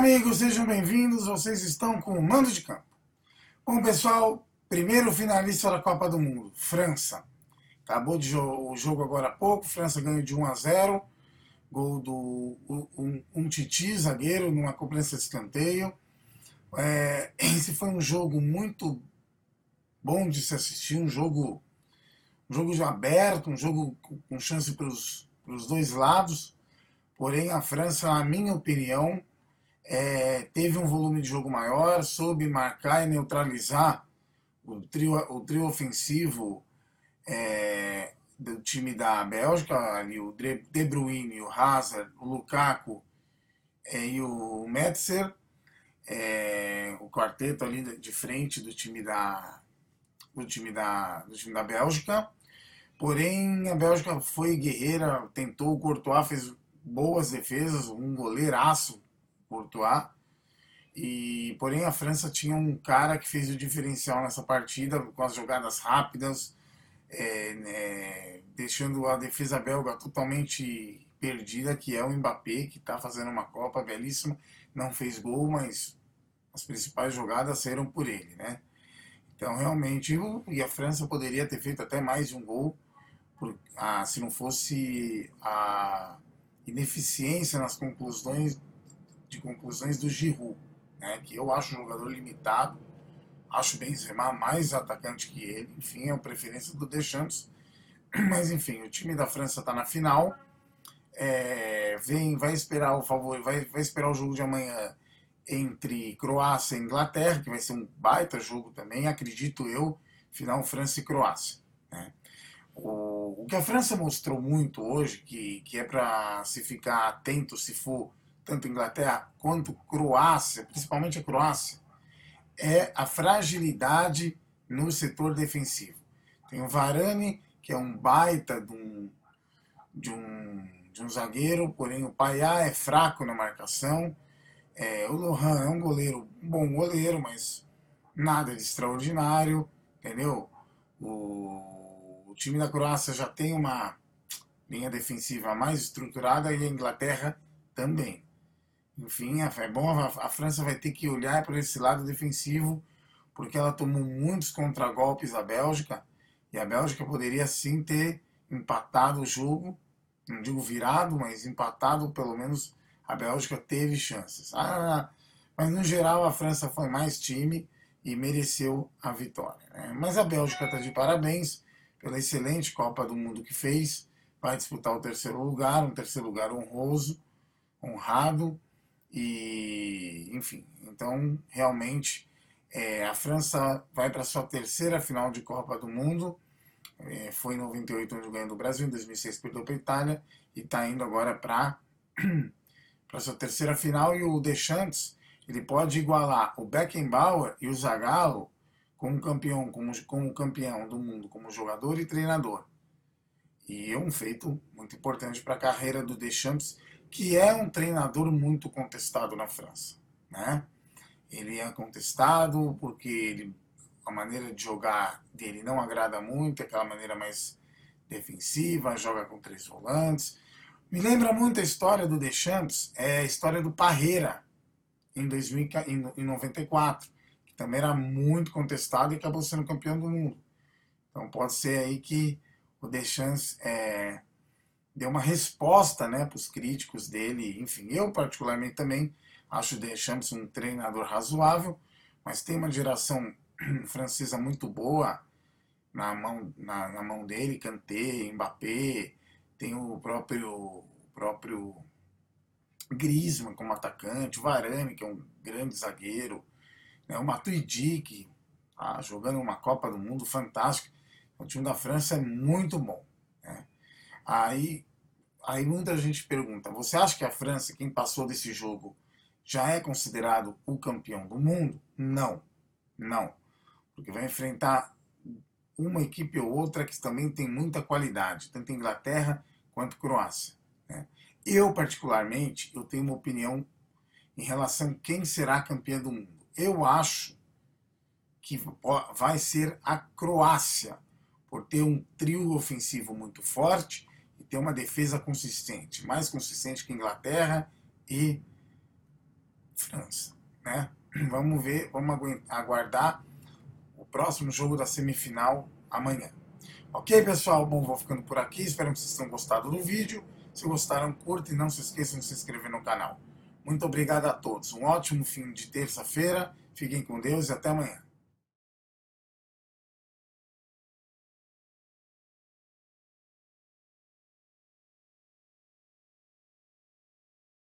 amigos, sejam bem-vindos. Vocês estão com o Mando de Campo. Bom, pessoal, primeiro finalista da Copa do Mundo, França. Acabou de jo o jogo agora há pouco, França ganhou de 1 a 0. Gol do um, um Titi, zagueiro, numa cobrança de escanteio. É, esse foi um jogo muito bom de se assistir, um jogo, um jogo aberto, um jogo com chance para os dois lados. Porém, a França, na minha opinião, é, teve um volume de jogo maior, soube marcar e neutralizar o trio, o trio ofensivo é, do time da Bélgica, ali, o De Bruyne, o Hazard, o Lukaku é, e o Metzer, é, o quarteto ali de frente do time da, do time da, do time da Bélgica. Porém, a Bélgica foi guerreira, tentou, o Courtois fez boas defesas, um goleiraço Courtois. E, porém, a França tinha um cara que fez o diferencial nessa partida com as jogadas rápidas, é, né, deixando a defesa belga totalmente perdida, que é o Mbappé, que está fazendo uma Copa belíssima. Não fez gol, mas as principais jogadas saíram por ele, né? Então, realmente, e a França poderia ter feito até mais de um gol, por, ah, se não fosse a ineficiência nas conclusões de conclusões do Giroud, né, que eu acho um jogador limitado, acho Benzema mais atacante que ele, enfim, é a preferência do Deschamps, mas enfim, o time da França está na final, é, vem, vai esperar o favor, vai, vai esperar o jogo de amanhã entre Croácia e Inglaterra, que vai ser um baita jogo também, acredito eu, final França e Croácia. Né? O, o que a França mostrou muito hoje, que, que é para se ficar atento se for tanto Inglaterra quanto Croácia, principalmente a Croácia, é a fragilidade no setor defensivo. Tem o Varane, que é um baita de um, de um, de um zagueiro, porém o Paiá é fraco na marcação. É, o Lohan é um goleiro, um bom goleiro, mas nada de extraordinário, entendeu? O, o time da Croácia já tem uma linha defensiva mais estruturada e a Inglaterra também. Enfim, é bom, a França vai ter que olhar para esse lado defensivo, porque ela tomou muitos contragolpes da Bélgica, e a Bélgica poderia sim ter empatado o jogo, não digo virado, mas empatado, pelo menos a Bélgica teve chances. Ah, mas no geral a França foi mais time e mereceu a vitória. Né? Mas a Bélgica está de parabéns pela excelente Copa do Mundo que fez, vai disputar o terceiro lugar, um terceiro lugar honroso, honrado, e, enfim, então realmente é, a França vai para sua terceira final de Copa do Mundo. É, foi em 98 onde ganhou do Brasil, em 2006 perdeu para a Itália e está indo agora para para sua terceira final e o Deschamps ele pode igualar o Beckenbauer e o Zagallo como campeão, como, como campeão do mundo, como jogador e treinador. E é um feito muito importante para a carreira do Deschamps que é um treinador muito contestado na França. Né? Ele é contestado porque ele, a maneira de jogar dele não agrada muito, aquela maneira mais defensiva, joga com três volantes. Me lembra muito a história do Deschamps, é a história do Parreira, em, 2000, em 94, que também era muito contestado e acabou sendo campeão do mundo. Então pode ser aí que o Deschamps é, deu uma resposta né, para os críticos dele. Enfim, eu particularmente também acho o Deschamps um treinador razoável, mas tem uma geração francesa muito boa na mão, na, na mão dele, Kanté, Mbappé, tem o próprio, o próprio Griezmann como atacante, o Varane, que é um grande zagueiro, né, o Matuidi, que está jogando uma Copa do Mundo fantástica. O time da França é muito bom. Né? Aí, aí muita gente pergunta: você acha que a França, quem passou desse jogo, já é considerado o campeão do mundo? Não, não. Porque vai enfrentar uma equipe ou outra que também tem muita qualidade, tanto Inglaterra quanto Croácia. Né? Eu, particularmente, eu tenho uma opinião em relação a quem será campeã do mundo. Eu acho que vai ser a Croácia, por ter um trio ofensivo muito forte e ter uma defesa consistente, mais consistente que Inglaterra e França, né? Vamos ver, vamos aguardar o próximo jogo da semifinal amanhã. Ok, pessoal? Bom, vou ficando por aqui. Espero que vocês tenham gostado do vídeo. Se gostaram, curta e não se esqueçam de se inscrever no canal. Muito obrigado a todos. Um ótimo fim de terça-feira. Fiquem com Deus e até amanhã.